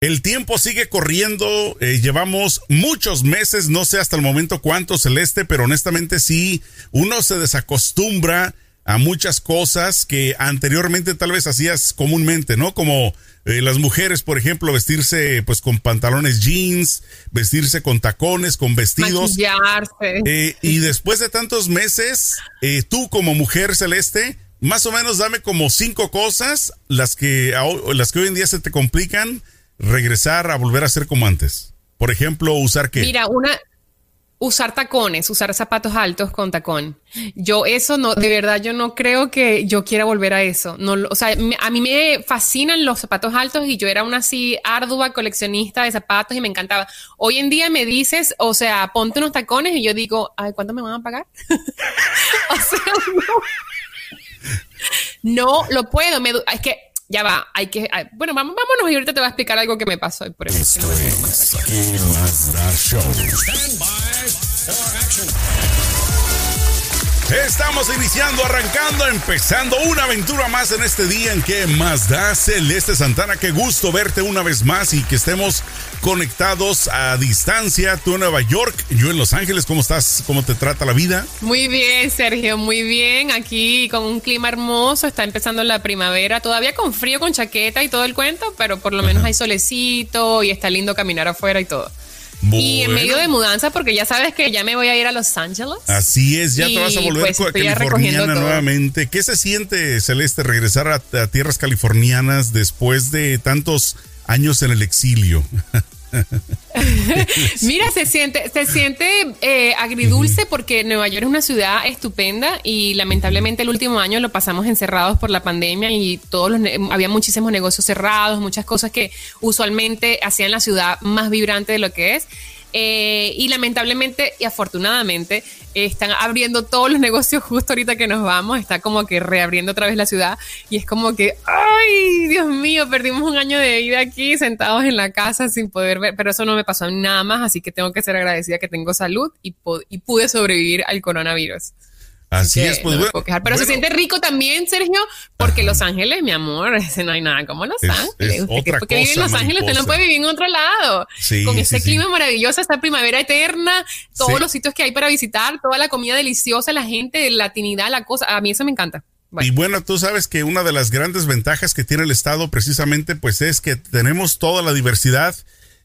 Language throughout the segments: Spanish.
El tiempo sigue corriendo, eh, llevamos muchos meses, no sé hasta el momento cuánto celeste, pero honestamente sí, uno se desacostumbra a muchas cosas que anteriormente tal vez hacías comúnmente, ¿no? Como eh, las mujeres, por ejemplo, vestirse pues con pantalones jeans, vestirse con tacones, con vestidos. Eh, y después de tantos meses, tú como mujer celeste, más o menos dame como cinco cosas, las que, las que hoy en día se te complican regresar a volver a ser como antes? Por ejemplo, usar qué? Mira, una usar tacones, usar zapatos altos con tacón. Yo eso no, de verdad yo no creo que yo quiera volver a eso. No, o sea, a mí me fascinan los zapatos altos y yo era una así ardua coleccionista de zapatos y me encantaba. Hoy en día me dices, o sea, ponte unos tacones y yo digo, ay, ¿cuánto me van a pagar? o sea, no. no lo puedo. Me, es que ya va, hay que. bueno, vámonos y ahorita te voy a explicar algo que me pasó. Por eso Estamos iniciando, arrancando, empezando una aventura más en este día en que más da Celeste Santana. Qué gusto verte una vez más y que estemos conectados a distancia. Tú en Nueva York, yo en Los Ángeles. ¿Cómo estás? ¿Cómo te trata la vida? Muy bien, Sergio, muy bien. Aquí con un clima hermoso. Está empezando la primavera. Todavía con frío, con chaqueta y todo el cuento, pero por lo menos hay solecito y está lindo caminar afuera y todo. Y en medio de mudanza, porque ya sabes que ya me voy a ir a Los Ángeles. Así es, ya te vas a volver pues, californiana nuevamente. ¿Qué se siente, Celeste, regresar a, tierras californianas después de tantos años en el exilio? Mira, se siente, se siente eh, agridulce porque Nueva York es una ciudad estupenda y lamentablemente el último año lo pasamos encerrados por la pandemia y todos los había muchísimos negocios cerrados, muchas cosas que usualmente hacían la ciudad más vibrante de lo que es. Eh, y lamentablemente y afortunadamente están abriendo todos los negocios justo ahorita que nos vamos, está como que reabriendo otra vez la ciudad y es como que, ay, Dios mío, perdimos un año de vida aquí sentados en la casa sin poder ver, pero eso no me pasó nada más, así que tengo que ser agradecida que tengo salud y pude sobrevivir al coronavirus. Así es, pues bueno, Pero se siente rico también, Sergio, porque Los Ángeles, mi amor, ese no hay nada como Los Ángeles. porque vive en Los Ángeles, usted no puede vivir en otro lado. Con ese clima maravilloso, esta primavera eterna, todos los sitios que hay para visitar, toda la comida deliciosa, la gente, la latinidad, la cosa. A mí eso me encanta. Y bueno, tú sabes que una de las grandes ventajas que tiene el Estado precisamente pues es que tenemos toda la diversidad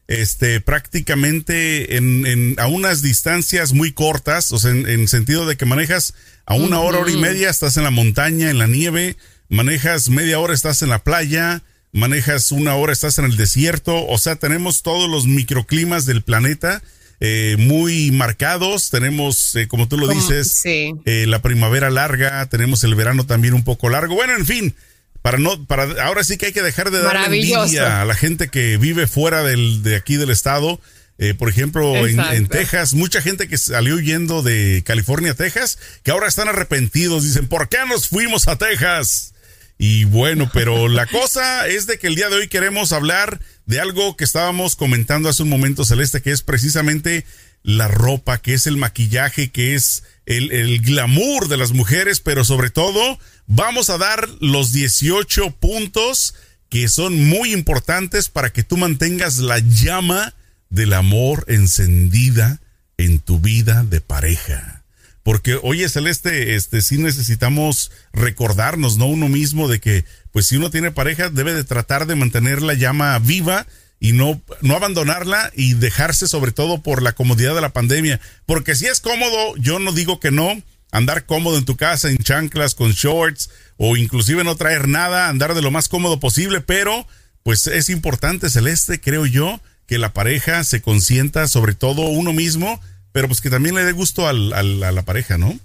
este, prácticamente en, a unas distancias muy cortas, o sea, en, sentido de que manejas a una hora, hora y media, estás en la montaña, en la nieve, manejas media hora, estás en la playa, manejas una hora, estás en el desierto, o sea, tenemos todos los microclimas del planeta. Eh, muy marcados, tenemos, eh, como tú lo dices, eh, la primavera larga, tenemos el verano también un poco largo, bueno, en fin, para no, para ahora sí que hay que dejar de dar envidia a la gente que vive fuera del, de aquí del estado. Eh, por ejemplo, en, Texas, mucha gente que salió huyendo de California a Texas, que ahora están arrepentidos, dicen, ¿por qué nos fuimos a Texas? Y bueno, pero la cosa es de que el día de hoy queremos hablar de algo que estábamos comentando hace un momento, Celeste, que es precisamente la ropa, que es el maquillaje, que es el, el glamour de las mujeres, pero sobre todo vamos a dar los 18 puntos que son muy importantes para que tú mantengas la llama del amor encendida en tu vida de pareja. Porque, oye, Celeste, este, sí necesitamos recordarnos, ¿no? Uno mismo de que, pues si uno tiene pareja, debe de tratar de mantener la llama viva y no, no abandonarla y dejarse sobre todo por la comodidad de la pandemia. Porque si es cómodo, yo no digo que no, andar cómodo en tu casa, en chanclas, con shorts, o inclusive no traer nada, andar de lo más cómodo posible, pero pues es importante, Celeste, creo yo, que la pareja se consienta sobre todo uno mismo, pero pues que también le dé gusto al, a la pareja, ¿no?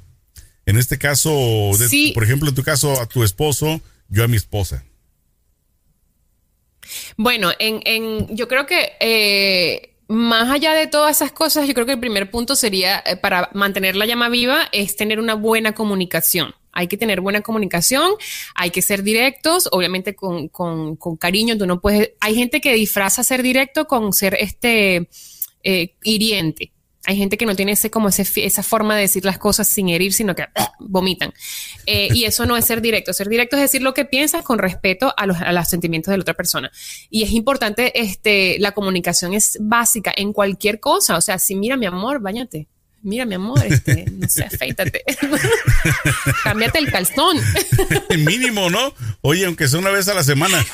En este caso, por ejemplo, en tu caso, a tu esposo, yo a mi esposa. Bueno, en, en, yo creo que eh, más allá de todas esas cosas, yo creo que el primer punto sería eh, para mantener la llama viva es tener una buena comunicación. Hay que tener buena comunicación, hay que ser directos, obviamente con, con, con cariño. Tú no puedes. Hay gente que disfraza ser directo con ser este eh, hiriente. Hay gente que no tiene ese, como ese, esa forma de decir las cosas sin herir, sino que ¡ah! vomitan. Eh, y eso no es ser directo. Ser directo es decir lo que piensas con respeto a los, a los, sentimientos de la otra persona. Y es importante, este, la comunicación es básica en cualquier cosa. O sea, si mira, mi amor, bañate. Mira, mi amor, este, no sé, afeítate. Cámbiate el calzón. Mínimo, ¿no? Oye, aunque sea una vez a la semana.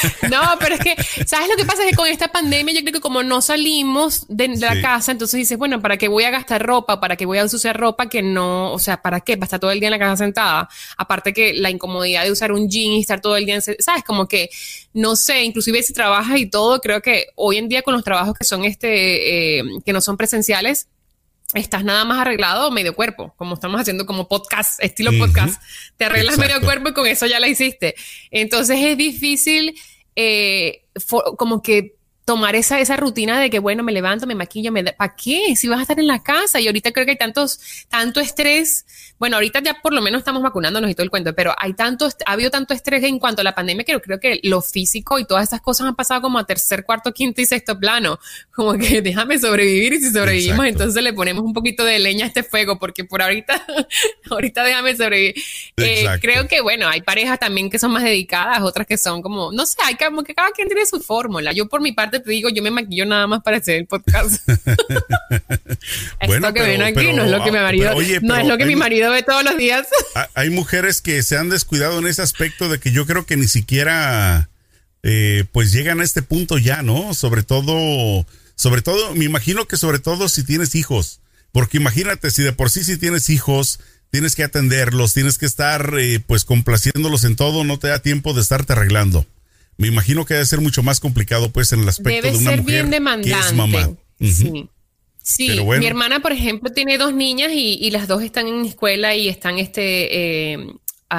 No, pero es que, ¿sabes lo que pasa? Es que con esta pandemia yo creo que como no salimos de, la casa, entonces dices, bueno, ¿para qué voy a gastar ropa? ¿Para qué voy a usar ropa que no, o sea, ¿para qué? ¿Para estar todo el día en la casa sentada? Aparte que la incomodidad de usar un jean y estar todo el día, en, ¿sabes? Como que, no sé, inclusive si trabajas y todo, creo que hoy en día con los trabajos que son este, eh, que no son presenciales, estás nada más arreglado medio cuerpo, como estamos haciendo como podcast, estilo podcast, te arreglas medio cuerpo y con eso ya la hiciste. Entonces es difícil eh, como que tomar esa, esa rutina de que, bueno, me levanto, me maquillo, me ¿para qué? Si vas a estar en la casa. Y ahorita creo que hay tantos, tanto estrés. Bueno, ahorita ya por lo menos estamos vacunándonos y todo el cuento, pero hay tanto, ha habido tanto estrés en cuanto a la pandemia que creo que lo físico y todas estas cosas han pasado como a tercer, cuarto, quinto y sexto plano. Como que déjame sobrevivir y si sobrevivimos, entonces le ponemos un poquito de leña a este fuego, porque por ahorita, ahorita déjame sobrevivir. Eh, creo que, bueno, hay parejas también que son más dedicadas, otras que son como, no sé, hay como que cada quien tiene su fórmula. Yo por mi parte te digo, yo me maquillo nada más para hacer el podcast. Esto que ven aquí no es lo que mi marido, no es lo que mi marido ve todos los días. hay mujeres que se han descuidado en ese aspecto de que yo creo que ni siquiera eh, pues llegan a este punto ya, ¿no? Sobre todo, sobre todo, me imagino que sobre todo si tienes hijos, porque imagínate si de por sí si tienes hijos, tienes que atenderlos, tienes que estar eh, pues complaciéndolos en todo, no te da tiempo de estarte arreglando me imagino que debe ser mucho más complicado pues en el aspecto de una ser mujer bien demandante. que es mamá. Sí. Sí, mi hermana, por ejemplo, tiene dos niñas y, y, las dos están en escuela y están este, eh,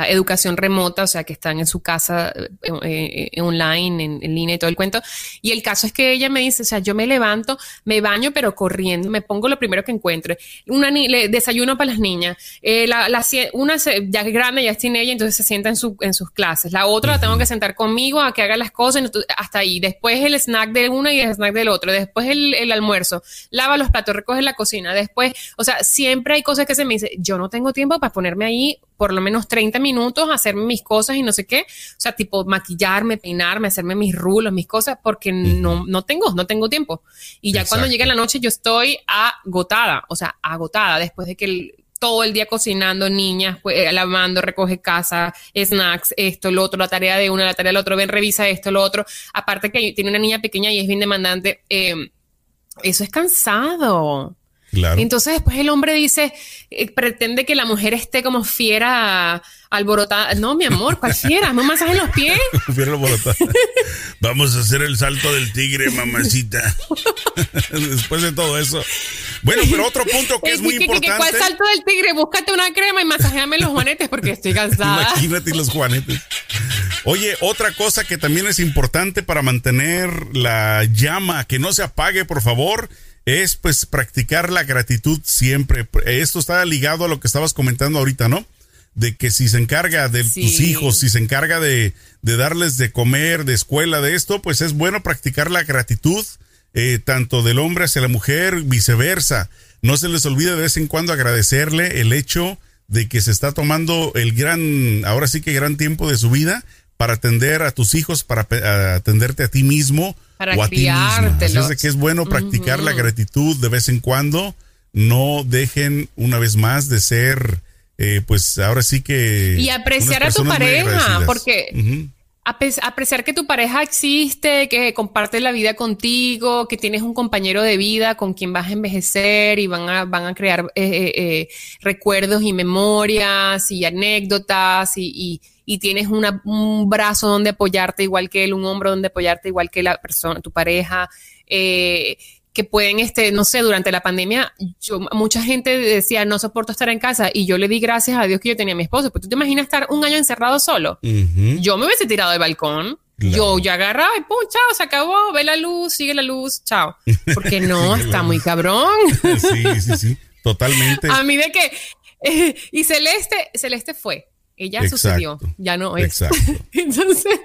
educación remota, o sea, que están en su casa eh, eh, online, en, línea y todo el cuento. Y el caso es que ella me dice, o sea, yo me levanto, me baño, pero corriendo, me pongo lo primero que encuentre. Una le, desayuno para las niñas. Eh, la, una ya es grande, ya es ella, entonces se sienta en, su, en sus clases. La otra la tengo que sentar conmigo a que haga las cosas, hasta ahí. Después el snack de una y el snack del otro. Después el, el almuerzo. Lava los platos, recoge la cocina. Después, o sea, siempre hay cosas que se me dice, yo no tengo tiempo para ponerme ahí por lo menos 30 minutos a hacer mis cosas y no sé qué. O sea, tipo maquillarme, peinarme, hacerme mis rulos, mis cosas, porque no, no tengo, no tengo tiempo. Y ya cuando llega la noche yo estoy agotada, o sea, agotada después de que todo el día cocinando, niñas, pues, eh, lavando, recoge casa, snacks, esto, lo otro, la tarea de una, la tarea del otro, ven, revisa esto, lo otro. Aparte que tiene una niña pequeña y es bien demandante, em, eso es cansado. Entonces después el hombre dice, eh, pretende que la mujer esté como fiera alborotada. No, mi amor, ¿cuál fiera? ¿Un masaje en los pies? fiera alborotada. Vamos a hacer el salto del tigre, mamacita. después de todo eso. Bueno, pero otro punto que es muy importante. ¿Cuál salto del tigre? Búscate una crema y masajeame los juanetes porque estoy cansada. Imagínate los juanetes. Oye, otra cosa que también es importante para mantener la llama que no se apague, por favor, es pues practicar la gratitud siempre. Esto está ligado a lo que estabas comentando ahorita, ¿no? De que si se encarga de tus hijos, si se encarga de, de, darles de comer, de escuela, de esto, pues es bueno practicar la gratitud, eh, tanto del hombre hacia la mujer, viceversa. No se les olvide de vez en cuando agradecerle el hecho de que se está tomando el gran, ahora sí que gran tiempo de su vida para atender a tus hijos, para atenderte a ti mismo para o a ti mismo. que es bueno practicar la gratitud de vez en cuando. No dejen una vez más de ser, eh, pues ahora sí que... Y apreciar a tu pareja, porque... apreciar que tu pareja existe, que comparte la vida contigo, que tienes un compañero de vida con quien vas a envejecer y van a, van a crear eh, eh, recuerdos y memorias y anécdotas y, y tienes un brazo donde apoyarte igual que él, un hombro donde apoyarte igual que la persona, tu pareja, eh, que pueden, este, no sé, durante la pandemia, yo, mucha gente decía, no soporto estar en casa y yo le di gracias a Dios que yo tenía a mi esposo. Pues tú te imaginas estar un año encerrado solo. Yo me hubiese tirado del balcón. Yo ya agarraba y pum, chao, se acabó, ve la luz, sigue la luz, chao. Porque no, está muy cabrón. sí, sí, sí, totalmente. a mí de que, y Celeste, Celeste fue ella sucedió, ya no es. Exacto. Entonces,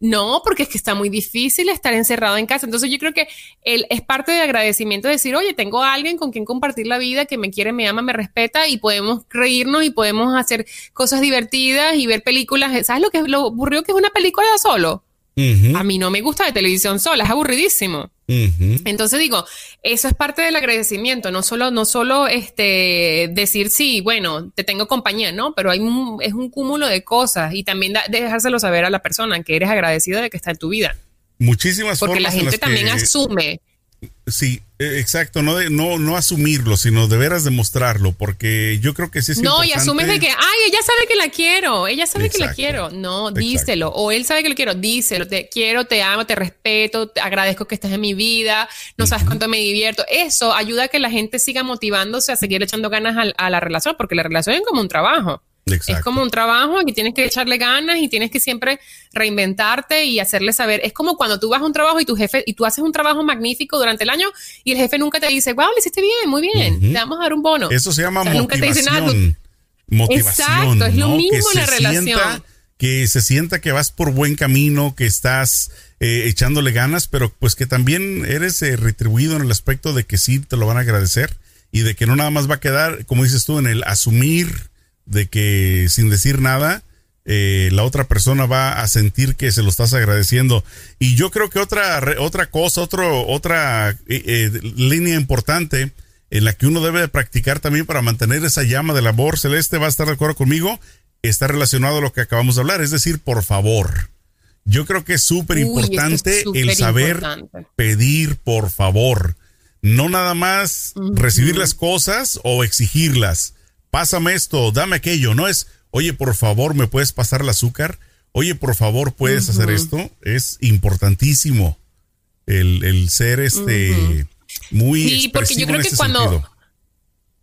no, porque es que está muy difícil estar encerrado en casa. Entonces, yo creo que él es parte de agradecimiento decir, oye, tengo a alguien con quien compartir la vida, que me quiere, me ama, me respeta y podemos reírnos y podemos hacer cosas divertidas y ver películas. ¿Sabes lo que lo aburrido que es una película solo? A mí no me gusta de televisión sola, es aburridísimo. Entonces digo, eso es parte del agradecimiento, no solo, no solo este, decir sí, bueno, te tengo compañía, ¿no? Pero hay un, es un cúmulo de cosas y también dejárselo saber a la persona que eres agradecido de que está en tu vida. Muchísimas Porque la gente también asume Sí, e, exacto, no, de, no, no asumirlo, sino de veras demostrarlo, porque yo creo que sí es No, y asumes de que, ay, ella sabe que la quiero, ella sabe que la quiero. No, díselo. O él sabe que lo quiero, díselo. Te quiero, te amo, te respeto, te agradezco que estés en mi vida, no sabes cuánto me divierto. Eso ayuda a que la gente siga motivándose a seguir echando ganas a la relación, porque la relación es como un trabajo. Es como un trabajo que tienes que echarle ganas y tienes que siempre reinventarte y hacerle saber. Es como cuando tú vas a un trabajo y tu jefe, y tú haces un trabajo magnífico durante el año y el jefe nunca te dice, wow, lo hiciste bien, muy bien, te vamos a dar un bono. Eso se llama motivación. Nunca te dice nada. Motivación, Exacto, es lo mismo en la relación. que se sienta que vas por buen camino, que estás eh, echándole ganas, pero pues que también eres eh, retribuido en el aspecto de que sí te lo van a agradecer y de que no nada más va a quedar, como dices tú, en el asumir de que sin decir nada, eh, la otra persona va a sentir que se lo estás agradeciendo. Y yo creo que otra, otra cosa, otro, otra eh, eh, línea importante en la que uno debe de practicar también para mantener esa llama del amor celeste, va a estar de acuerdo conmigo, está relacionado a lo que acabamos de hablar, es decir, por favor. Yo creo que es súper importante el saber pedir por favor. No nada más recibir las cosas o exigirlas pásame esto, dame aquello, no es, oye, por favor, ¿me puedes pasar el azúcar? Oye, por favor, ¿puedes hacer esto? Es importantísimo el, ser este muy... Sí, porque yo creo que cuando...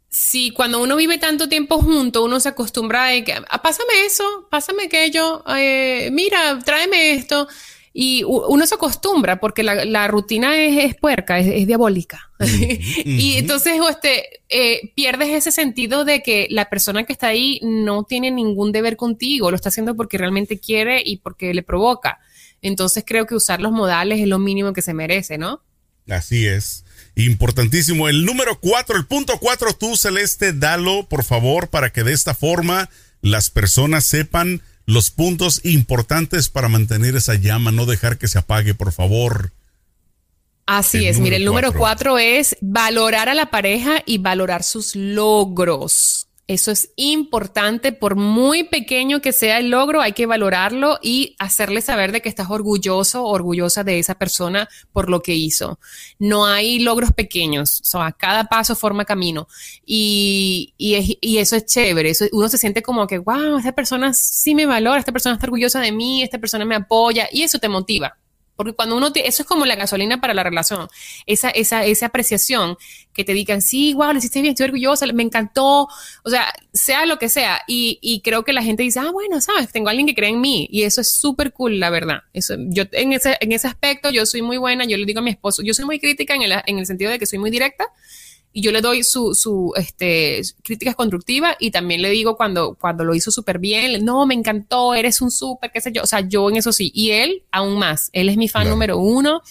Sí, cuando uno vive tanto tiempo junto, uno se acostumbra a que, ah, pásame eso, pásame aquello, eh, mira, tráeme esto. Y uno se acostumbra porque la, rutina es, puerca, es, diabólica. y entonces este, eh, pierdes ese sentido de que la persona que está ahí no tiene ningún deber contigo, lo está haciendo porque realmente quiere y porque le provoca. Entonces creo que usar los modales es lo mínimo que se merece, ¿no? Así es. Importantísimo. El número cuatro, el punto cuatro, tú, Celeste, dalo, por favor, para que de esta forma las personas sepan los puntos importantes para mantener esa llama, no dejar que se apague, por favor. Así es, mire, el número cuatro es valorar a la pareja y valorar sus logros. Eso es importante, por muy pequeño que sea el logro, hay que valorarlo y hacerle saber de que estás orgulloso orgullosa de esa persona por lo que hizo. No hay logros pequeños, o sea, cada paso forma camino y, y, eso es chévere. Eso, uno se siente como que, wow, esta persona sí me valora, esta persona está orgullosa de mí, esta persona me apoya y eso te motiva. Porque cuando uno, eso es como la gasolina para la relación, esa, esa, esa apreciación que te digan, sí, wow, lo hiciste bien, estoy orgullosa, me encantó, o sea, sea lo que sea. Y, y creo que la gente dice, ah, bueno, sabes, tengo a alguien que cree en mí y eso es súper cool, la verdad. Eso, yo en ese, en ese aspecto yo soy muy buena, yo le digo a mi esposo, yo soy muy crítica en el, en el sentido de que soy muy directa, y yo le doy su, su este, críticas constructivas y también le digo cuando, cuando lo hizo súper bien, no, me encantó, eres un súper, qué sé yo, o sea, yo en eso sí, y él aún más, él es mi fan número uno,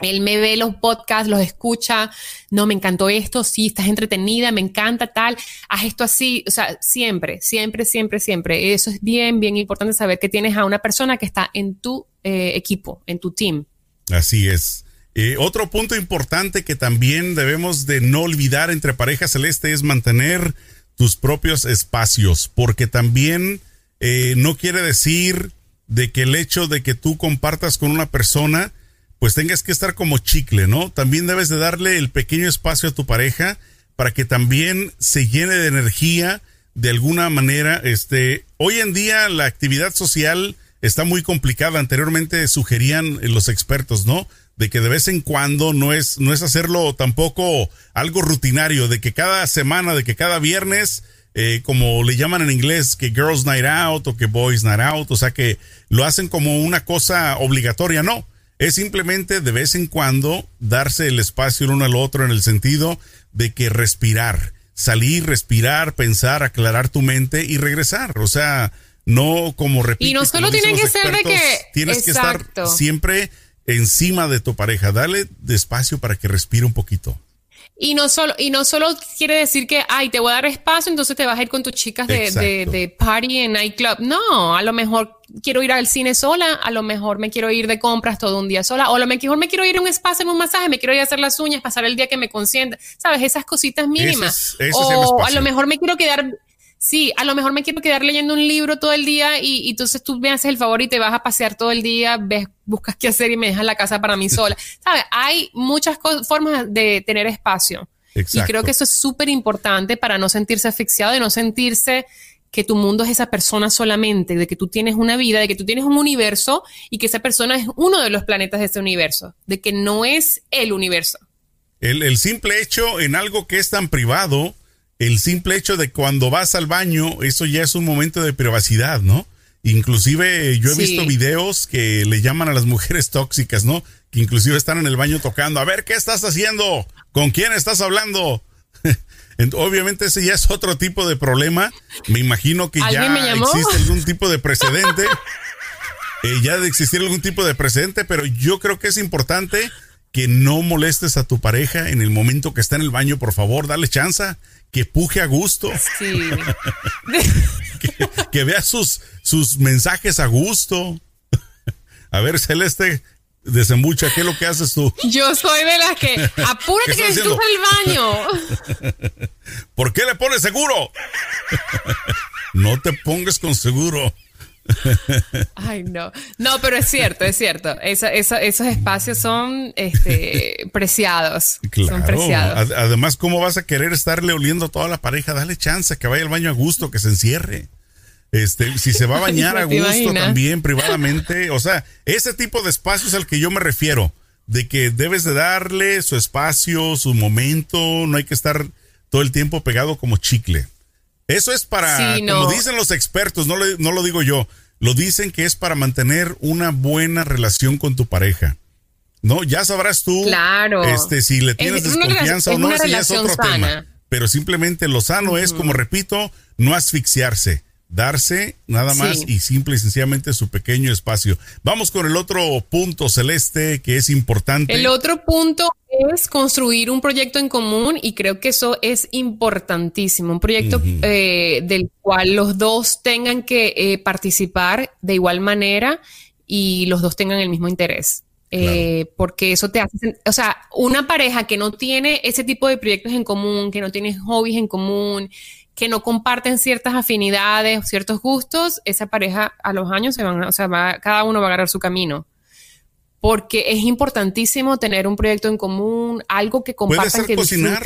él me ve los podcasts, los escucha, no, me encantó esto, sí, estás entretenida, me encanta tal, haz esto así, o sea, siempre, siempre, siempre, siempre. Eso es bien, bien importante saber que tienes a una persona que está en tu eh, equipo, en tu team. Así es. Eh, otro punto importante que también debemos de no olvidar entre pareja celeste es mantener tus propios espacios, porque también eh, no quiere decir de que el hecho de que tú compartas con una persona, pues tengas que estar como chicle, ¿no? También debes de darle el pequeño espacio a tu pareja para que también se llene de energía de alguna manera. Este, hoy en día la actividad social está muy complicada. Anteriormente sugerían los expertos, ¿no? De que de vez en cuando no es, no es hacerlo tampoco algo rutinario, de que cada semana, de que cada viernes, eh, como le llaman en inglés, que Girls Night Out o que Boys Night Out, o sea que lo hacen como una cosa obligatoria, no. Es simplemente de vez en cuando darse el espacio el uno al otro en el sentido de que respirar, salir, respirar, pensar, aclarar tu mente y regresar. O sea, no como repito. Y no solo tiene que ser de que tienes que estar siempre encima de tu pareja. Dale despacio para que respire un poquito. Y no solo, y no solo quiere decir que, ay, te voy a dar espacio, entonces te vas a ir con tus chicas de, de, de, party en nightclub. No, a lo mejor quiero ir al cine sola, a lo mejor me quiero ir de compras todo un día sola, o a lo mejor me quiero ir a un espacio en un masaje, me quiero ir a hacer las uñas, pasar el día que me consienta, ¿sabes? Esas cositas mínimas. o a lo mejor me quiero quedar Sí, a lo mejor me quiero quedar leyendo un libro todo el día y, entonces tú me haces el favor y te vas a pasear todo el día, ves, buscas qué hacer y me dejas la casa para mí sola. ¿Sabes? Hay muchas formas de tener espacio. Y creo que eso es súper importante para no sentirse asfixiado, de no sentirse que tu mundo es esa persona solamente, de que tú tienes una vida, de que tú tienes un universo y que esa persona es uno de los planetas de ese universo, de que no es el universo. El, el simple hecho en algo que es tan privado, el simple hecho de cuando vas al baño, eso ya es un momento de privacidad, ¿no? Inclusive yo he visto videos que le llaman a las mujeres tóxicas, ¿no? Que inclusive están en el baño tocando, a ver, ¿qué estás haciendo? ¿Con quién estás hablando? Obviamente ese ya es otro tipo de problema. Me imagino que ya existe algún tipo de precedente. Eh, ya de existir algún tipo de precedente, pero yo creo que es importante que no molestes a tu pareja en el momento que está en el baño, por favor, dale chance que puje a gusto. Sí. que, vea sus, sus mensajes a gusto. a ver, Celeste, desembucha, ¿qué es lo que haces tú? Yo soy de las que apúrate que estás el baño. ¿Por qué le pones seguro? no te pongas con seguro. Ay, no. No, pero es cierto, es cierto. esos espacios son este, preciados. Son preciados. Además, ¿cómo vas a querer estarle oliendo a toda la pareja? Dale chance, que vaya al baño a gusto, que se encierre. Este, si se va a bañar a gusto también privadamente, o sea, ese tipo de espacios al que yo me refiero, de que debes de darle su espacio, su momento, no hay que estar todo el tiempo pegado como chicle. Eso es para, como dicen los expertos, no, no lo digo yo, lo dicen que es para mantener una buena relación con tu pareja. No, ya sabrás tú claro. este, si le tienes desconfianza o no, ese ya es otro tema. Pero simplemente lo sano es, como repito, no asfixiarse darse nada más y simple y sencillamente su pequeño espacio. Vamos con el otro punto celeste que es importante. El otro punto es construir un proyecto en común y creo que eso es importantísimo, un proyecto eh, del cual los dos tengan que eh, participar de igual manera y los dos tengan el mismo interés. Eh, porque eso te hace, o sea, una pareja que no tiene ese tipo de proyectos en común, que no tiene hobbies en común, que no comparten ciertas afinidades, ciertos gustos, esa pareja a los años se van, o sea, cada uno va a agarrar su camino. Porque es importantísimo tener un proyecto en común, algo que compartan, que cocinar.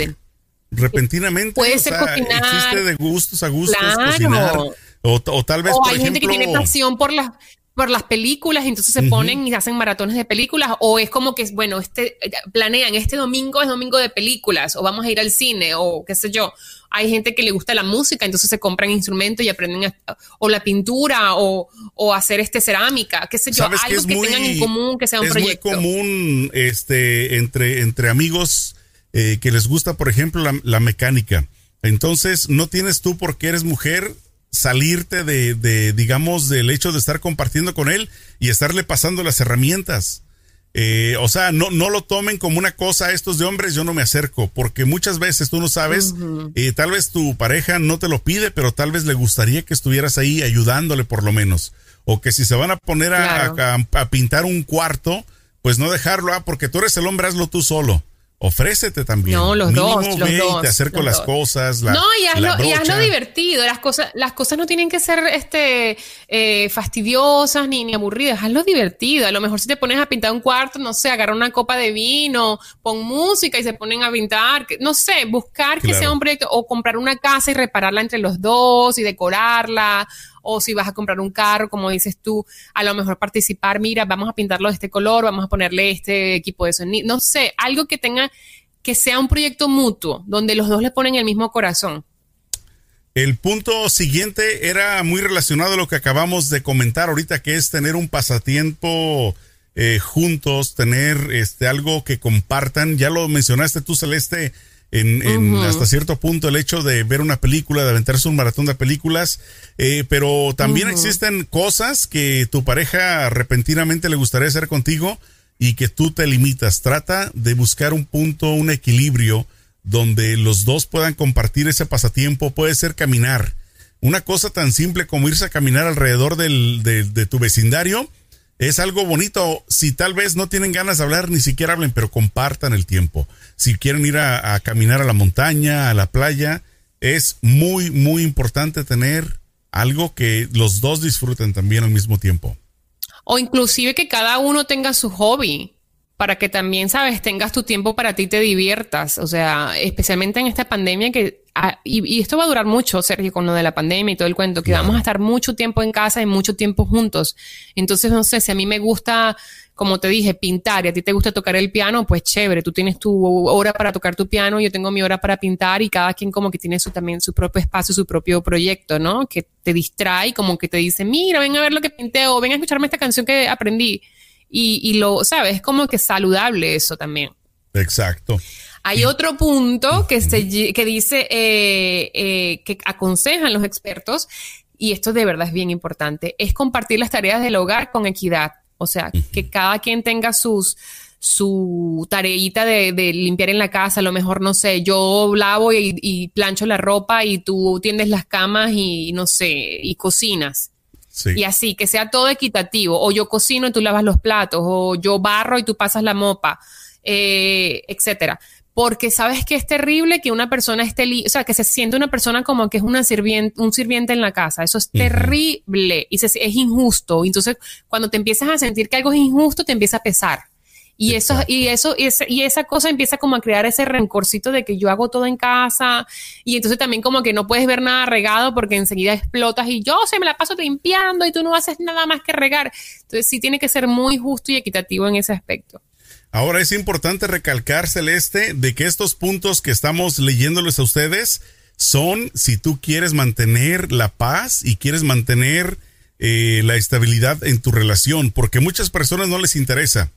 Repentinamente. Puede ser cocinar. Existe de gustos a gustos cocinar. O, tal vez, o hay gente que tiene pasión por las por las películas y entonces se ponen y hacen maratones de películas o es como que, bueno, este, planean, este domingo es domingo de películas o vamos a ir al cine o qué sé yo. Hay gente que le gusta la música, entonces se compran instrumentos y aprenden o la pintura o, o, hacer este cerámica, qué sé yo, algo que, tengan en común, que sea un proyecto. Es muy común este, entre, entre amigos eh, que les gusta, por ejemplo, la, la mecánica. Entonces, no tienes tú porque eres mujer salirte de, de, digamos, del hecho de estar compartiendo con él y estarle pasando las herramientas. Eh, o sea, no, no lo tomen como una cosa, estos de hombres yo no me acerco, porque muchas veces tú no sabes, eh, tal vez tu pareja no te lo pide, pero tal vez le gustaría que estuvieras ahí ayudándole por lo menos. O que si se van a poner a, a, pintar un cuarto, pues no dejarlo, ah, porque tú eres el hombre, hazlo tú solo ofrécete también. No, los dos, los dos. Te acerco las cosas. no, y hazlo, divertido. Las cosas, las cosas no tienen que ser este, eh, fastidiosas ni, ni aburridas. Hazlo divertido. A lo mejor si te pones a pintar un cuarto, no sé, agarra una copa de vino, pon música y se ponen a pintar. No sé, buscar que sea un proyecto o comprar una casa y repararla entre los dos y decorarla o si vas a comprar un carro, como dices tú, a lo mejor participar, mira, vamos a pintarlo de este color, vamos a ponerle este equipo de sonido, no sé, algo que tenga, que sea un proyecto mutuo, donde los dos le ponen el mismo corazón. El punto siguiente era muy relacionado a lo que acabamos de comentar ahorita, que es tener un pasatiempo eh, juntos, tener este algo que compartan. Ya lo mencionaste tú, Celeste, en, hasta cierto punto el hecho de ver una película, de aventarse un maratón de películas, eh, pero también existen cosas que tu pareja repentinamente le gustaría hacer contigo y que tú te limitas. Trata de buscar un punto, un equilibrio donde los dos puedan compartir ese pasatiempo. Puede ser caminar. Una cosa tan simple como irse a caminar alrededor del, de tu vecindario es algo bonito. Si tal vez no tienen ganas de hablar, ni siquiera hablen, pero compartan el tiempo. Si quieren ir a, caminar a la montaña, a la playa, es muy, muy importante tener algo que los dos disfruten también al mismo tiempo. O inclusive que cada uno tenga su hobby para que también, sabes, tengas tu tiempo para ti, te diviertas. O sea, especialmente en esta pandemia que, y, esto va a durar mucho, Sergio, con lo de la pandemia y todo el cuento, que vamos a estar mucho tiempo en casa y mucho tiempo juntos. Entonces, no sé, si a mí me gusta, como te dije, pintar y a ti te gusta tocar el piano, pues chévere, tú tienes tu hora para tocar tu piano, yo tengo mi hora para pintar y cada quien como que tiene su, también su propio espacio, su propio proyecto, ¿no? Que te distrae, como que te dice, mira, ven a ver lo que pinté o ven a escucharme esta canción que aprendí y, lo, ¿sabes? Es como que saludable eso también. Exacto. Hay otro punto que, se, que dice, eh, eh, que aconsejan los expertos, y esto de verdad es bien importante, es compartir las tareas del hogar con equidad. O sea, que cada quien tenga sus su tareita de, limpiar en la casa, a lo mejor, no sé, yo lavo y, y plancho la ropa y tú tiendes las camas y, no sé, y cocinas. Y así, que sea todo equitativo. O yo cocino y tú lavas los platos, o yo barro y tú pasas la mopa, eh, etcétera. Porque sabes que es terrible que una persona esté, o sea, que se siente una persona como que es una sirviente, un sirviente en la casa. Eso es terrible y es injusto. Entonces, cuando te empiezas a sentir que algo es injusto, te empieza a pesar. Y eso, y eso, y, esa cosa empieza como a crear ese rencorcito de que yo hago todo en casa. Y entonces también como que no puedes ver nada regado porque enseguida explotas y yo se me la paso limpiando y tú no haces nada más que regar. Entonces sí tiene que ser muy justo y equitativo en ese aspecto. Ahora es importante recalcar, Celeste, de que estos puntos que estamos leyéndoles a ustedes son si tú quieres mantener la paz y quieres mantener eh, la estabilidad en tu relación, porque muchas personas no les interesa.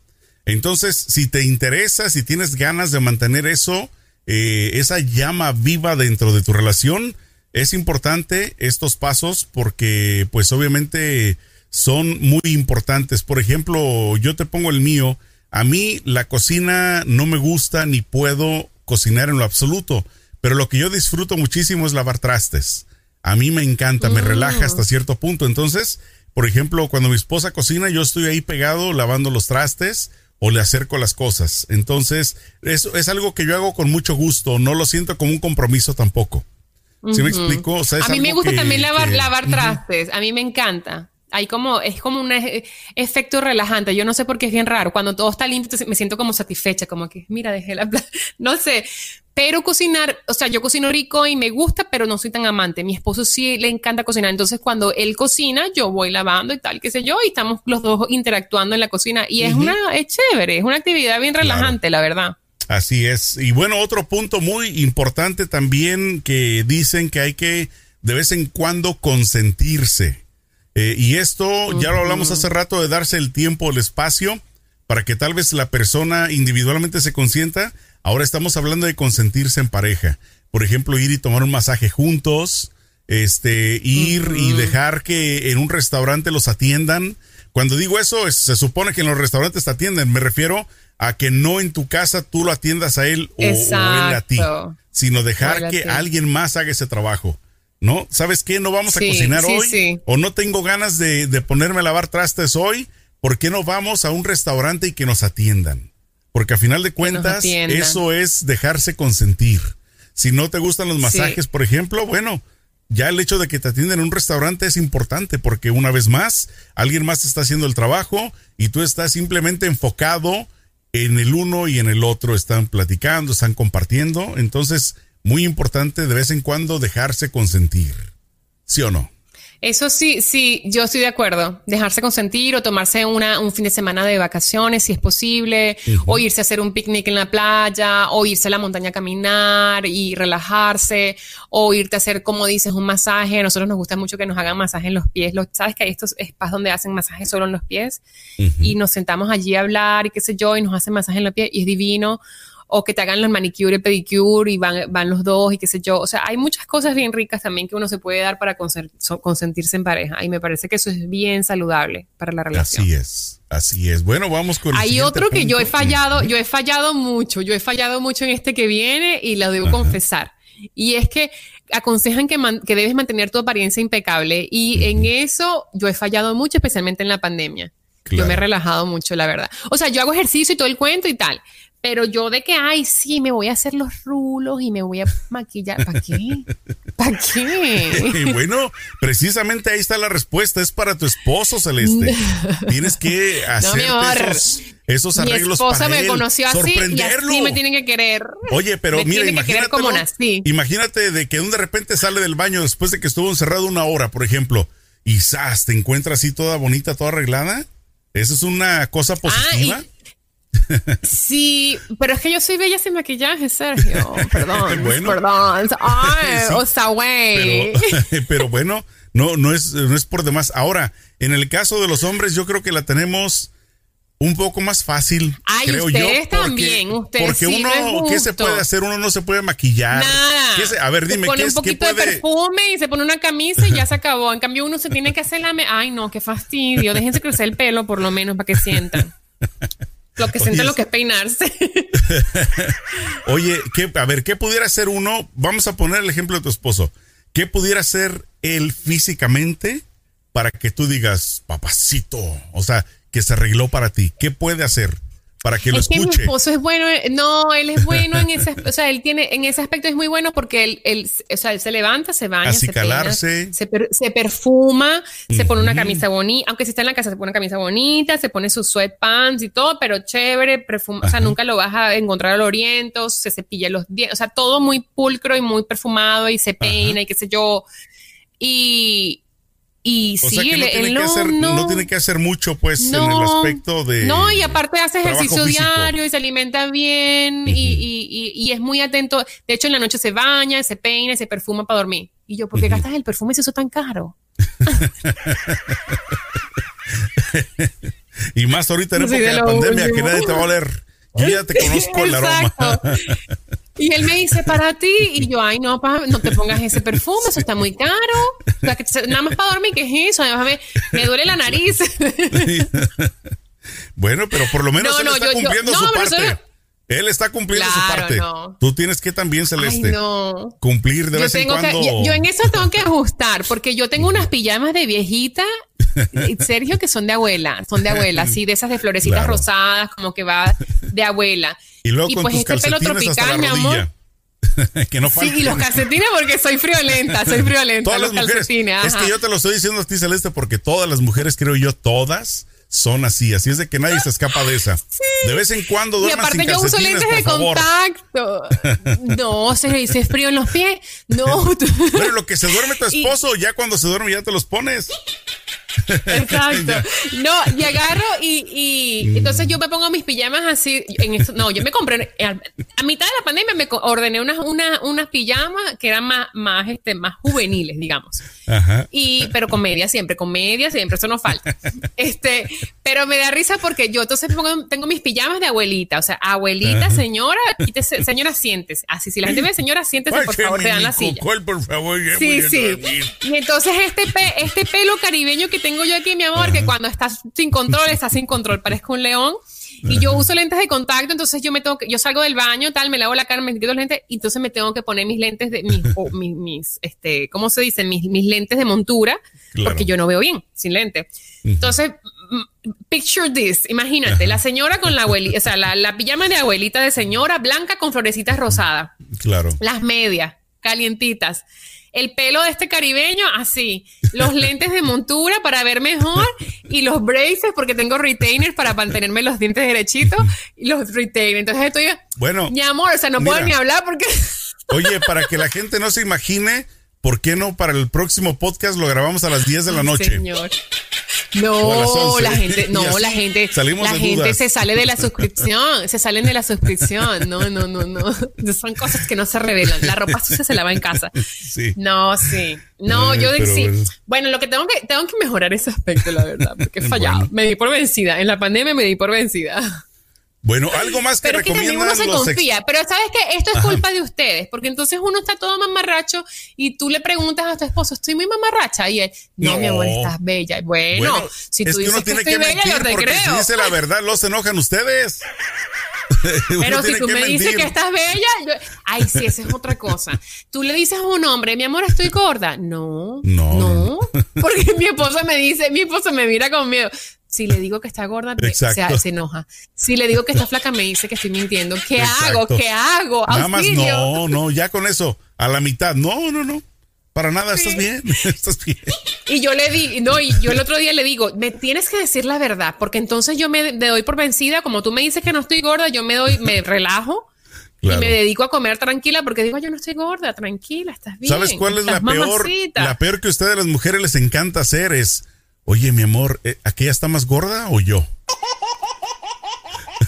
Entonces, si te interesa, si tienes ganas de mantener eso, eh, esa llama viva dentro de tu relación, es importante estos pasos porque pues obviamente son muy importantes. Por ejemplo, yo te pongo el mío. A mí la cocina no me gusta ni puedo cocinar en lo absoluto, pero lo que yo disfruto muchísimo es lavar trastes. A mí me encanta, me relaja hasta mm. cierto punto. Entonces, por ejemplo, cuando mi esposa cocina, yo estoy ahí pegado lavando los trastes o le acerco las cosas. Entonces, eso es algo que yo hago con mucho gusto, no lo siento como un compromiso tampoco. ¿Sí me explico? a mí me gusta también lavar, lavar trastes, a mí me encanta. Hay como, es como un efecto relajante. Yo no sé por qué es bien raro. Cuando todo está limpio, me siento como satisfecha, como que, mira, dejé la No sé. Pero cocinar, o sea, yo cocino rico y me gusta, pero no soy tan amante. Mi esposo sí le encanta cocinar. Entonces, cuando él cocina, yo voy lavando y tal, qué sé yo, y estamos los dos interactuando en la cocina. Y es una, es chévere, es una actividad bien relajante, la verdad. Así es. Y bueno, otro punto muy importante también que dicen que hay que de vez en cuando consentirse. Eh, y esto ya lo hablamos hace rato de darse el tiempo, el espacio, para que tal vez la persona individualmente se consienta Ahora estamos hablando de consentirse en pareja. Por ejemplo, ir y tomar un masaje juntos, este, ir y dejar que en un restaurante los atiendan. Cuando digo eso, se supone que en los restaurantes te atienden. Me refiero a que no en tu casa tú lo atiendas a él o, él a ti, sino dejar que alguien más haga ese trabajo. ¿No? ¿Sabes qué? No vamos a cocinar hoy. O no tengo ganas de, de ponerme a lavar trastes hoy. ¿Por qué no vamos a un restaurante y que nos atiendan? Porque a final de cuentas, eso es dejarse consentir. Si no te gustan los masajes, por ejemplo, bueno, ya el hecho de que te atiendan en un restaurante es importante porque una vez más, alguien más está haciendo el trabajo y tú estás simplemente enfocado en el uno y en el otro. Están platicando, están compartiendo. Entonces, muy importante de vez en cuando dejarse consentir. ¿Sí o no? Eso sí, sí, yo estoy de acuerdo. Dejarse consentir o tomarse una, un fin de semana de vacaciones, si es posible, o irse a hacer un picnic en la playa, o irse a la montaña a caminar y relajarse, o irte a hacer, como dices, un masaje. A nosotros nos gusta mucho que nos hagan masaje en los pies. ¿Sabes que hay estos espacios donde hacen masaje solo en los pies? Y nos sentamos allí a hablar y qué sé yo, y nos hacen masaje en los pies y es divino o que te hagan los manicure y pedicure y van, van los dos y qué sé yo. O sea, hay muchas cosas bien ricas también que uno se puede dar para consentirse en pareja y me parece que eso es bien saludable para la relación. Así es. Así es. Bueno, vamos con. Hay otro que yo he fallado, yo he fallado mucho, yo he fallado mucho en este que viene y lo debo confesar. Y es que aconsejan que, que, debes mantener tu apariencia impecable y en eso yo he fallado mucho, especialmente en la pandemia. Yo me he relajado mucho, la verdad. O sea, yo hago ejercicio y todo el cuento y tal, pero yo de que, ay, sí, me voy a hacer los rulos y me voy a maquillar. ¿Para qué? ¿Para qué? bueno, precisamente ahí está la respuesta. Es para tu esposo, Celeste. Tienes que hacer esos, arreglos Mi esposa me conoció así y así me tienen que querer. Oye, pero mira, imagínate. Imagínate de que de repente sale del baño después de que estuvo encerrado una hora, por ejemplo, y ¡zas! te encuentras así toda bonita, toda arreglada. Esa es una cosa positiva. Sí, pero es que yo soy bella sin maquillaje, Sergio. Perdón, perdón. Ay, o sea, güey. Pero, bueno, no, no es, no es por demás. Ahora, en el caso de los hombres, yo creo que la tenemos un poco más fácil. Ay, creo ustedes yo, también. Ustedes porque uno, ¿qué se puede hacer? Uno no se puede maquillar. Nada. a ver, dime, se pone un poquito de perfume y se pone una camisa y ya se acabó. En cambio, uno se tiene que hacer la. Ay, no, qué fastidio. Déjense crecer el pelo, por lo menos, para que sientan. Lo que sienten lo que es peinarse. Oye, ¿qué, a ver, ¿qué pudiera hacer uno? Vamos a poner el ejemplo de tu esposo. ¿Qué pudiera hacer él físicamente para que tú digas, papacito? O sea, que se arregló para ti. ¿Qué puede hacer? Para que lo es escuche. Que mi esposo es bueno, no, él es bueno en ese, o sea, él tiene, en ese aspecto es muy bueno porque él, él o sea, él se levanta, se baña, se, se, perfuma, se pone una camisa bonita, aunque si está en la casa se pone una camisa bonita, se pone sus sweatpants y todo, pero chévere, perfuma, o sea, nunca lo vas a encontrar al oriento, se cepilla los dientes, o sea, todo muy pulcro y muy perfumado y se peina y qué sé yo. Y, y sí, no, tiene que hacer, no, tiene que hacer mucho, pues, en el aspecto de. No, y aparte hace ejercicio diario y se alimenta bien y, y, y, es muy atento. De hecho, en la noche se baña, se peina, se perfuma para dormir. Y yo, ¿por qué gastas el perfume si eso es tan caro? y más ahorita en época de, la pandemia que nadie te va a oler. Yo ya te conozco el aroma. Y él me dice, para ti, y yo, ay, no, no te pongas ese perfume, eso está muy caro. nada más para dormir, ¿qué es eso? Además, me, duele la nariz. bueno, pero por lo menos él está cumpliendo su parte. Él está cumpliendo su parte. Tú tienes que también, Celeste, cumplir de vez en cuando. yo, en eso tengo que ajustar, porque yo tengo unas pijamas de viejita, Sergio, que son de abuela, son de abuela, así de esas de florecitas rosadas, como que va de abuela. Y luego con pues tus este pelo tropical, mi amor. que no Sí, y los calcetines porque soy friolenta, soy friolenta. Todas los las calcetines. Es que yo te lo estoy diciendo a ti, Celeste, porque todas las mujeres, creo yo, todas son así. Así es de que nadie se escapa de esa. De vez en cuando duermas Y aparte yo uso lentes de contacto. No, se, se frío en los pies. No. Pero lo que se duerme tu esposo, ya cuando se duerme ya te los pones. Exacto. No, y agarro y, y mm. entonces yo me pongo mis pijamas así. En esto, no, yo me compré a, mitad de la pandemia me ordené unas, unas, pijamas que eran más, más, este, más juveniles, digamos. Ajá. Y, pero con media siempre, con media siempre, eso no falta. Este, pero me da risa porque yo entonces pongo, tengo mis pijamas de abuelita, o sea, abuelita, señora, señora, siéntese. Así, si la gente ve, señora, siéntese, por favor, te dan la silla. por favor, sí, sí. Y entonces este, este pelo caribeño que tengo yo aquí, mi amor, que cuando estás sin control, estás sin control, parezco un león. Y yo uso lentes de contacto, entonces yo me tengo que, yo salgo del baño, tal, me lavo la cara, me quito los lentes, y entonces me tengo que poner mis lentes de, mis, mis, este, ¿cómo se dice? Mis, mis lentes de montura, porque yo no veo bien sin lente. Entonces, picture this, imagínate, la señora con la abuelita, o sea, la, la, pijama de abuelita de señora blanca con florecitas rosadas. Claro. Las medias, calientitas el pelo de este caribeño así, los lentes de montura para ver mejor y los braces porque tengo retainers para mantenerme los dientes derechitos y los retainers. Entonces estoy, bueno, mi amor, o sea, no puedo ni hablar porque... Oye, para que la gente no se imagine, ¿por qué no para el próximo podcast lo grabamos a las 10 de la noche? Señor. No, la gente, no, la gente, la gente se sale de la suscripción, se salen de la suscripción. No, no, no, no. Son cosas que no se revelan. La ropa sucia se lava en casa. Sí. No, sí. No, yo sí. Bueno. lo que tengo que, tengo que mejorar ese aspecto, la verdad, porque he fallado. Me di por vencida. En la pandemia me di por vencida. Bueno, algo más que pero que también uno se confía. Pero sabes que esto es culpa de ustedes, porque entonces uno está todo mamarracho y tú le preguntas a tu esposo, estoy muy mamarracha y él, no, mi amor, estás bella. Bueno, si tú dices que, estoy bella, yo te creo. Si dice la verdad, los enojan ustedes. Pero si tú me dices que estás bella, yo, ay, sí, esa es otra cosa. Tú le dices a un hombre, mi amor, estoy gorda. No, no, no, porque mi esposa me dice, mi esposa me mira con miedo. Si le digo que está gorda, se, enoja. Si le digo que está flaca, me dice que estoy mintiendo. ¿Qué hago? ¿Qué hago? Nada más no, no, ya con eso, a la mitad. No, no, no. Para nada, estás bien, estás bien. Y yo le di, no, y yo el otro día le digo, me tienes que decir la verdad, porque entonces yo me, doy por vencida, como tú me dices que no estoy gorda, yo me doy, me relajo y me dedico a comer tranquila, porque digo, yo no estoy gorda, tranquila, estás bien. ¿Sabes cuál es la peor? La peor que a ustedes las mujeres les encanta hacer es Oye, mi amor, eh, ¿aquella está más gorda o yo?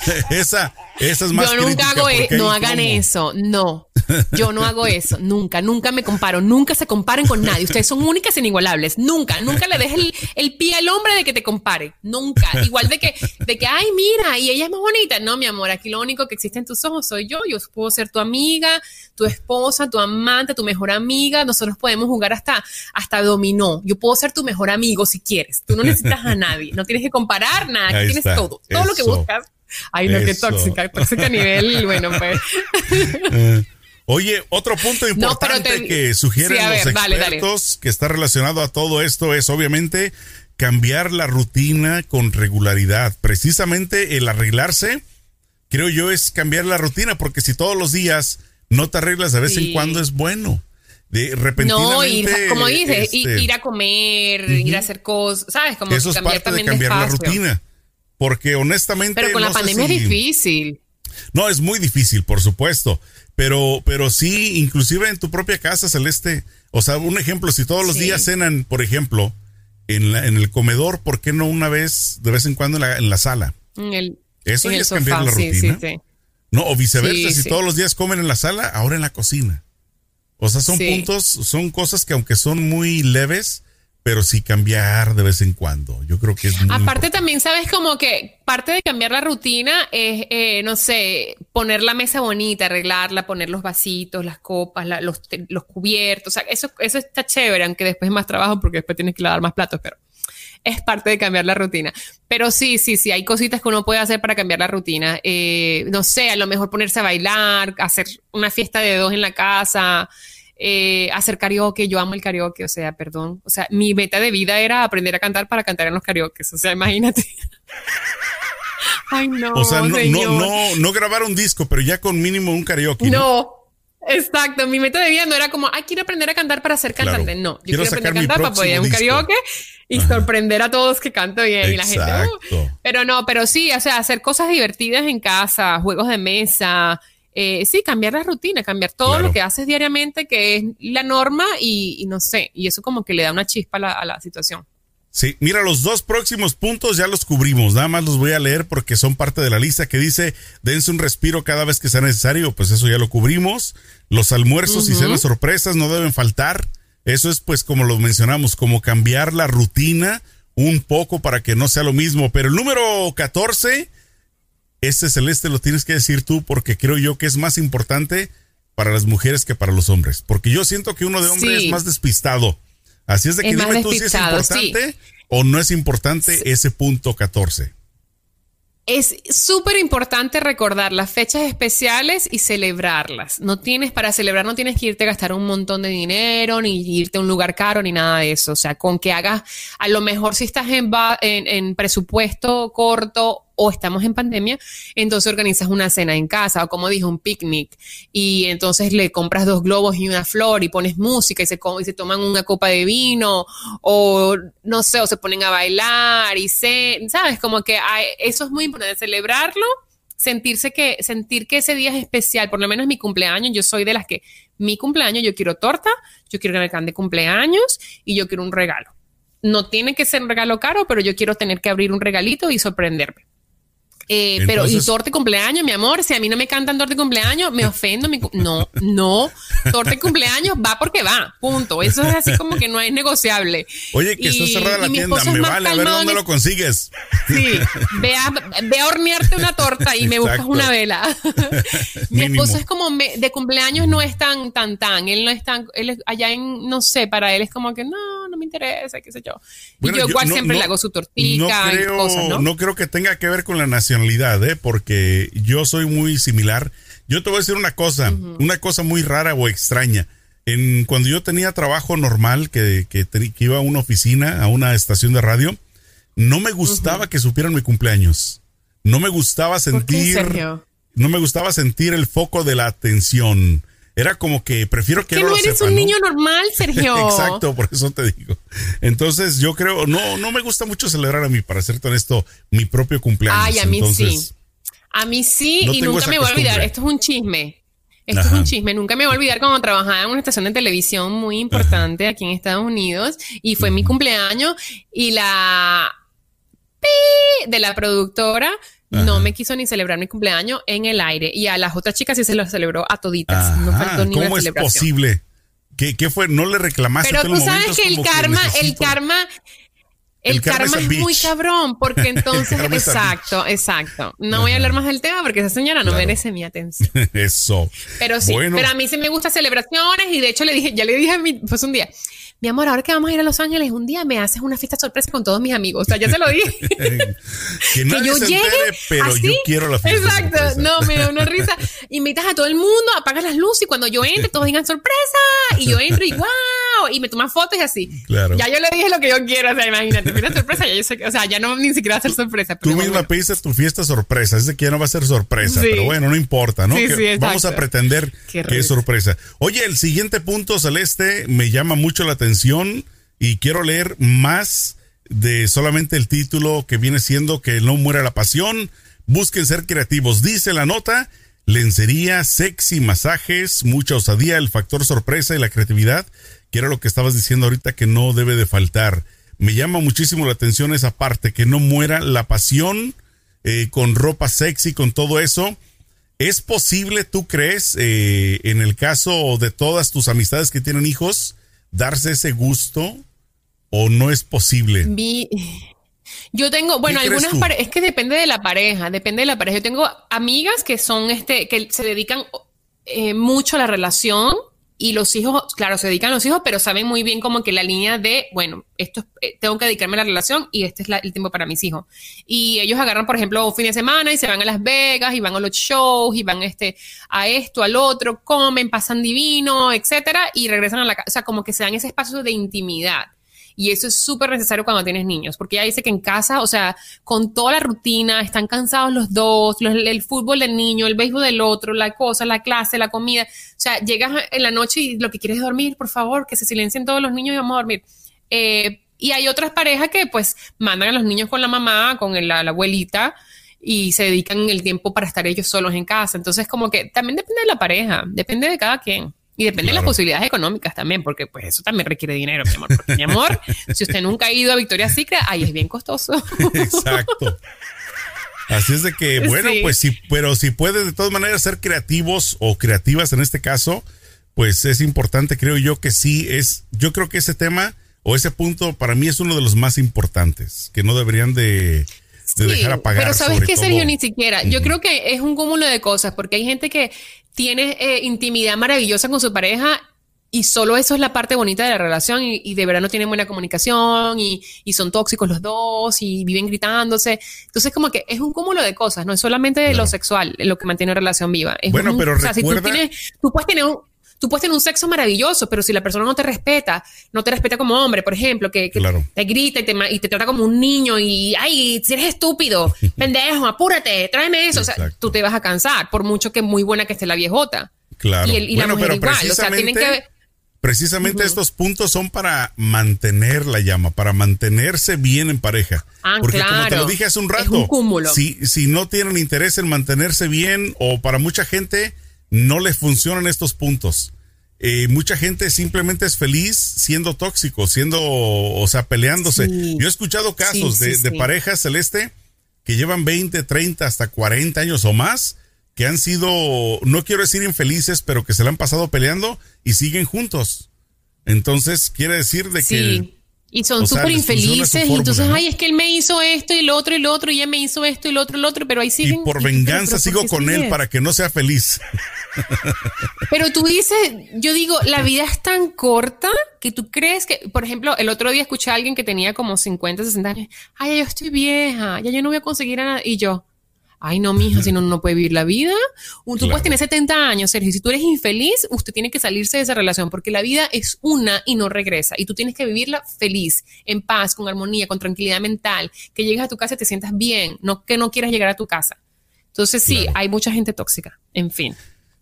esa, esa es más Yo nunca hago eso, no hagan eso, no. Yo no hago eso, nunca, nunca me comparo, nunca se comparen con nadie. Ustedes son únicas e inigualables, nunca, nunca le dejes el, pie al hombre de que te compare, nunca. Igual de que, de que, ay, mira, y ella es más bonita. No, mi amor, aquí lo único que existe en tus ojos soy yo. Yo puedo ser tu amiga, tu esposa, tu amante, tu mejor amiga. Nosotros podemos jugar hasta, hasta dominó. Yo puedo ser tu mejor amigo si quieres. Tú no necesitas a nadie, no tienes que comparar nada, aquí tienes todo, todo lo que buscas. Ay, no, qué tóxica, tóxica a nivel, bueno, pues. Oye, otro punto importante que sugieren los expertos que está relacionado a todo esto es obviamente cambiar la rutina con regularidad. Precisamente el arreglarse, creo yo, es cambiar la rutina, porque si todos los días no te arreglas de vez en cuando es bueno. De repentinamente. No, como dices, este, ir a comer, ir a hacer cosas, ¿sabes? Como eso es parte de cambiar la rutina. Porque honestamente. Pero con la pandemia es difícil. No, es muy difícil, por supuesto. Pero, pero sí, inclusive en tu propia casa, Celeste. O sea, un ejemplo, si todos los días cenan, por ejemplo, en, la, en el comedor, ¿por qué no una vez, de vez en cuando, en la, en la sala? Eso ya es cambiar la rutina. no, o viceversa, si todos los días comen en la sala, ahora en la cocina. O sea, son puntos, son cosas que aunque son muy leves, pero sí cambiar de vez en cuando. Yo creo que es muy Aparte también sabes como que parte de cambiar la rutina es, eh, no sé, poner la mesa bonita, arreglarla, poner los vasitos, las copas, los, los, cubiertos. O sea, eso, eso está chévere, aunque después es más trabajo porque después tienes que lavar más platos, pero es parte de cambiar la rutina. Pero sí, sí, sí, hay cositas que uno puede hacer para cambiar la rutina. Eh, no sé, a lo mejor ponerse a bailar, hacer una fiesta de dos en la casa eh, hacer karaoke, yo amo el karaoke, o sea, perdón, o sea, mi meta de vida era aprender a cantar para cantar en los karaoke, o sea, imagínate. Ay, no. O sea, no, no, no, grabar un disco, pero ya con mínimo un karaoke. No. Exacto, mi meta de vida no era como, ay, quiero aprender a cantar para ser cantante. No, yo quiero, aprender a cantar para poder ir a un karaoke y sorprender a todos que canto bien y la gente. Uh". pero no, pero sí, o sea, hacer cosas divertidas en casa, juegos de mesa, eh, sí, cambiar la rutina, cambiar todo lo que haces diariamente, que es la norma y, no sé, y eso como que le da una chispa a la, situación. Sí, mira, los dos próximos puntos ya los cubrimos, nada más los voy a leer porque son parte de la lista que dice, dense un respiro cada vez que sea necesario, pues eso ya lo cubrimos. Los almuerzos y cenas sorpresas no deben faltar. Eso es pues como lo mencionamos, como cambiar la rutina un poco para que no sea lo mismo. Pero el número 14 este celeste lo tienes que decir tú porque creo yo que es más importante para las mujeres que para los hombres. Porque yo siento que uno de hombres es más despistado. Así es de que dime tú si es importante o no es importante ese punto 14. Es súper importante recordar las fechas especiales y celebrarlas. No tienes, para celebrar no tienes que irte a gastar un montón de dinero, ni irte a un lugar caro, ni nada de eso. O sea, con que hagas, a lo mejor si estás en, en, en presupuesto corto o estamos en pandemia, entonces organizas una cena en casa o como dije, un picnic y entonces le compras dos globos y una flor y pones música y se, y se toman una copa de vino o no sé, o se ponen a bailar y se, ¿sabes? Como que eso es muy importante, celebrarlo, sentirse que, sentir que ese día es especial, por lo menos mi cumpleaños, yo soy de las que mi cumpleaños yo quiero torta, yo quiero que me de cumpleaños y yo quiero un regalo. No tiene que ser un regalo caro, pero yo quiero tener que abrir un regalito y sorprenderme Eh, pero, y torta de cumpleaños, mi amor, si a mí no me cantan torta de cumpleaños, me ofendo. Mi, no, no, torta de cumpleaños va porque va, punto. Eso es así como que no es negociable. Oye, que está cerrada la tienda, me vale, a ver dónde lo consigues. Sí, ve a, ve a hornearte una torta y me buscas una vela. mi esposo es como, de cumpleaños no es tan, tan, tan, él no es tan, él es allá en, no sé, para él es como que no, no me interesa, qué sé yo. y yo, igual siempre le hago su tortita y cosas, ¿no? No creo que tenga que ver con la nación ¿eh? porque yo soy muy similar. Yo te voy a decir una cosa, una cosa muy rara o extraña. En, cuando yo tenía trabajo normal, que, que, iba a una oficina, a una estación de radio, no me gustaba que supieran mi cumpleaños. No me gustaba sentir. no me gustaba sentir el foco de la atención. Era como que prefiero que, que no, eres un niño normal, Sergio. Exacto, por eso te digo. Entonces, yo creo, no, no me gusta mucho celebrar a mí, para ser esto mi propio cumpleaños. Ay, a mí sí. A mí sí, y nunca me voy a olvidar. Esto es un chisme. Esto es un chisme. Nunca me voy a olvidar cuando trabajaba en una estación de televisión muy importante aquí en Estados Unidos y fue mi cumpleaños y la de la productora no me quiso ni celebrar mi cumpleaños en el aire. Y a las otras chicas sí se lo celebró a toditas. no faltó ni ¿Cómo es posible? ¿Qué, ¿Qué, fue? ¿No le reclamaste? Pero tú sabes que el karma, el karma, el, karma, es, muy cabrón, porque entonces, exacto, exacto. No voy a hablar más del tema porque esa señora no merece mi atención. Eso. Pero sí, pero a mí sí me gustan celebraciones y de hecho le dije, ya le dije a mi, pues un día, mi amor, ahora que vamos a ir a Los Ángeles, un día me haces una fiesta sorpresa con todos mis amigos. O sea, ya se lo dije. que, yo llegue, pero yo quiero la fiesta. Exacto. No, me da una risa. Invitas a todo el mundo, apagas las luces y cuando yo entre, todos digan sorpresa. Y yo entro y Y me toman fotos y así. Claro. Ya yo le dije lo que yo quiero. O sea, imagínate, fiesta sorpresa. Ya yo sé que, o sea, ya no ni siquiera va a ser sorpresa. Tú misma pediste tu fiesta sorpresa. Es de que ya no va a ser sorpresa. Pero bueno, no importa, ¿no? vamos a pretender que es sorpresa. Oye, el siguiente punto, Celeste, me llama mucho la atención y quiero leer más de solamente el título que viene siendo que no muera la pasión. Busquen ser creativos. Dice la nota, lencería, sexy, masajes, mucha osadía, el factor sorpresa y la creatividad, que era lo que estabas diciendo ahorita que no debe de faltar. Me llama muchísimo la atención esa parte, que no muera la pasión eh, con ropa sexy, con todo eso. ¿Es posible, tú crees, eh, en el caso de todas tus amistades que tienen hijos, darse ese gusto o no es posible? yo tengo, bueno, algunas parejas, es que depende de la pareja, depende de la pareja. Yo tengo amigas que son, este, que se dedican eh, mucho a la relación y los hijos, claro, se dedican a los hijos, pero saben muy bien como que la línea de, bueno, esto eh, tengo que dedicarme a la relación y este es el tiempo para mis hijos. Y ellos agarran, por ejemplo, un fin de semana y se van a Las Vegas y van a los shows y van este, a esto, al otro, comen, pasan divino, etcétera, y regresan a la casa. O sea, como que se dan ese espacio de intimidad. Y eso es súper necesario cuando tienes niños, porque ella dice que en casa, o sea, con toda la rutina, están cansados los dos, el fútbol del niño, el béisbol del otro, la cosa, la clase, la comida. O sea, llegas en la noche y lo que quieres es dormir, por favor, que se silencien todos los niños y vamos a dormir. Eh, y hay otras parejas que pues mandan a los niños con la mamá, con la, la abuelita, y se dedican el tiempo para estar ellos solos en casa. Entonces, como que también depende de la pareja, depende de cada quien. Y depende de las posibilidades económicas también, porque pues eso también requiere dinero, mi amor. Porque, mi amor, si usted nunca ha ido a Victoria's Secret, ahí es bien costoso. Exacto. Así es de que, bueno, pues sí, pero si puede de todas maneras ser creativos o creativas en este caso, pues es importante, creo yo que sí es, yo creo que ese tema o ese punto para mí es uno de los más importantes, que no deberían de, dejar apagar. Pero sabes qué, Sergio, ni siquiera. Yo creo que es un cúmulo de cosas, porque hay gente que tiene eh, intimidad maravillosa con su pareja y solo eso es la parte bonita de la relación y, de verdad no tienen buena comunicación y, son tóxicos los dos y viven gritándose. Entonces como que es un cúmulo de cosas, no es solamente lo sexual lo que mantiene una relación viva. bueno, pero recuerda... tú, tienes, tú puedes tener un, tú puedes tener un sexo maravilloso, pero si la persona no te respeta, no te respeta como hombre, por ejemplo, que, te grita y te, y te, trata como un niño y, ay, si eres estúpido, pendejo, apúrate, tráeme eso, o sea, tú te vas a cansar, por mucho que muy buena que esté la viejota. Claro. Y, la mujer igual, o sea, tienen que... Precisamente estos puntos son para mantener la llama, para mantenerse bien en pareja. Ah, Porque como te lo dije hace un rato, Si, si no tienen interés en mantenerse bien o para mucha gente no les funcionan estos puntos. Eh, mucha gente simplemente es feliz siendo tóxico, siendo, o sea, peleándose. Yo he escuchado casos de, parejas celeste que llevan 20, 30, hasta 40 años o más, que han sido, no quiero decir infelices, pero que se la han pasado peleando y siguen juntos. Entonces, quiere decir de que y son súper infelices. Y entonces, ay, es que él me hizo esto y lo otro y lo otro, y ella me hizo esto y lo otro y lo otro, pero ahí siguen. Y por venganza sigo con él para que no sea feliz. Pero tú dices, yo digo, la vida es tan corta que tú crees que, por ejemplo, el otro día escuché a alguien que tenía como 50, 60 años. Ay, ya yo estoy vieja, ya yo no voy a conseguir nada. Y yo, Ay, no, mija, si no, no puede vivir la vida. Tú puedes tener 70 años, Sergio. Si tú eres infeliz, usted tiene que salirse de esa relación porque la vida es una y no regresa. Y tú tienes que vivirla feliz, en paz, con armonía, con tranquilidad mental. Que llegues a tu casa y te sientas bien, no que no quieras llegar a tu casa. Entonces, sí, hay mucha gente tóxica. En fin.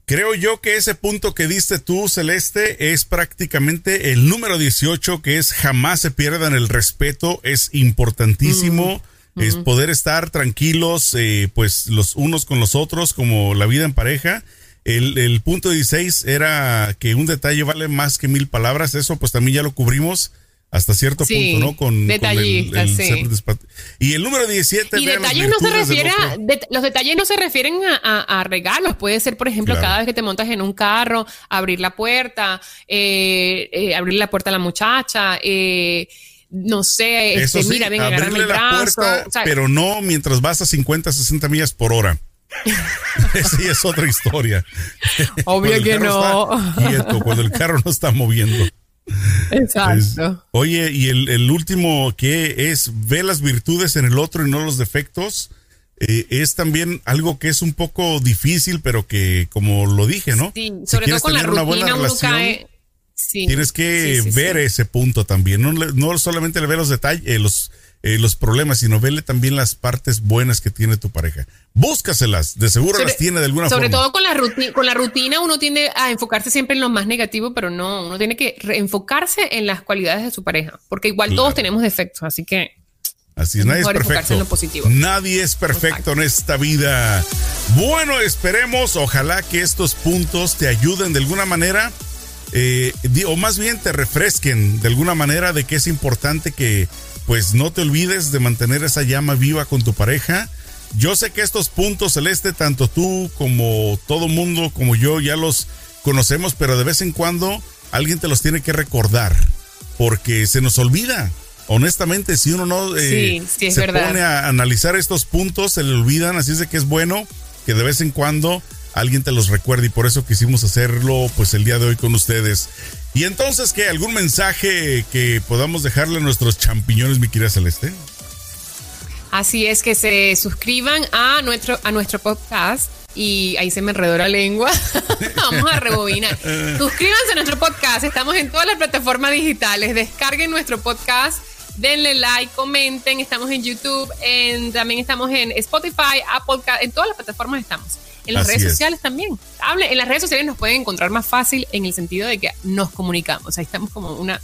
Creo yo que ese punto que diste tú, Celeste, es prácticamente el número 18, que es jamás se pierdan el respeto, es importantísimo. Mm es poder estar tranquilos, eh, pues los unos con los otros, como la vida en pareja. El, el, punto 16 era que un detalle vale más que mil palabras, eso pues también ya lo cubrimos hasta cierto punto, ¿no? Con, detallistas, sí. Y el número 17. Y detalles no se refiere a, los detalles no se refieren a, regalos. Puede ser, por ejemplo, cada vez que te montas en un carro, abrir la puerta, eh, eh, abrir la puerta a la muchacha, eh, no sé, este, mira, ven a agarrarme el brazo. pero no mientras vas a 50, 60 millas por hora. sí, es otra historia. Obvio que no. cuando el carro no está moviendo. Exacto. oye, y el, último que es ve las virtudes en el otro y no los defectos. Eh, es también algo que es un poco difícil, pero que, como lo dije, ¿no? Sí, sobre todo con la rutina, buena Tienes que ver ese punto también. No, no solamente le ve los detalles, eh, los, eh, los problemas, sino vele también las partes buenas que tiene tu pareja. Búscaselas, de seguro las tiene de alguna forma. Sobre todo con la, rutina, con la rutina uno tiende a enfocarse siempre en lo más negativo, pero no, uno tiene que enfocarse en las cualidades de su pareja, porque igual todos tenemos defectos, así que... Así es, nadie es perfecto. Nadie es perfecto en esta vida. Bueno, esperemos, ojalá que estos puntos te ayuden de alguna manera eh, o más bien te refresquen de alguna manera de que es importante que pues no te olvides de mantener esa llama viva con tu pareja. Yo sé que estos puntos celeste, tanto tú como todo mundo, como yo, ya los conocemos, pero de vez en cuando alguien te los tiene que recordar, porque se nos olvida. Honestamente, si uno no eh, se pone a analizar estos puntos, se le olvidan, así es de que es bueno que de vez en cuando alguien te los recuerde y por eso quisimos hacerlo pues el día de hoy con ustedes. Y entonces, ¿qué? ¿Algún mensaje que podamos dejarle a nuestros champiñones, mi querida Celeste? Así es, que se suscriban a nuestro, a nuestro podcast y ahí se me enredó la lengua. Vamos a rebobinar. Suscríbanse a nuestro podcast. Estamos en todas las plataformas digitales. Descarguen nuestro podcast. Denle like, comenten. Estamos en YouTube. En, también estamos en Spotify, Apple, en todas las plataformas estamos. En las redes sociales también. Hable, en las redes sociales nos pueden encontrar más fácil en el sentido de que nos comunicamos. Ahí estamos como una,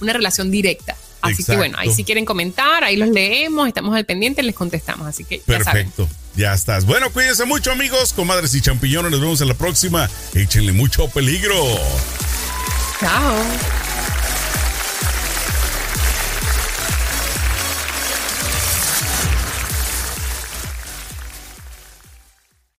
una relación directa. Así que bueno, ahí si quieren comentar, ahí los leemos, estamos al pendiente, les contestamos. Así que ya Perfecto. Ya estás. Bueno, cuídense mucho, amigos, comadres y champiñones. Nos vemos en la próxima. Échenle mucho peligro. Chao.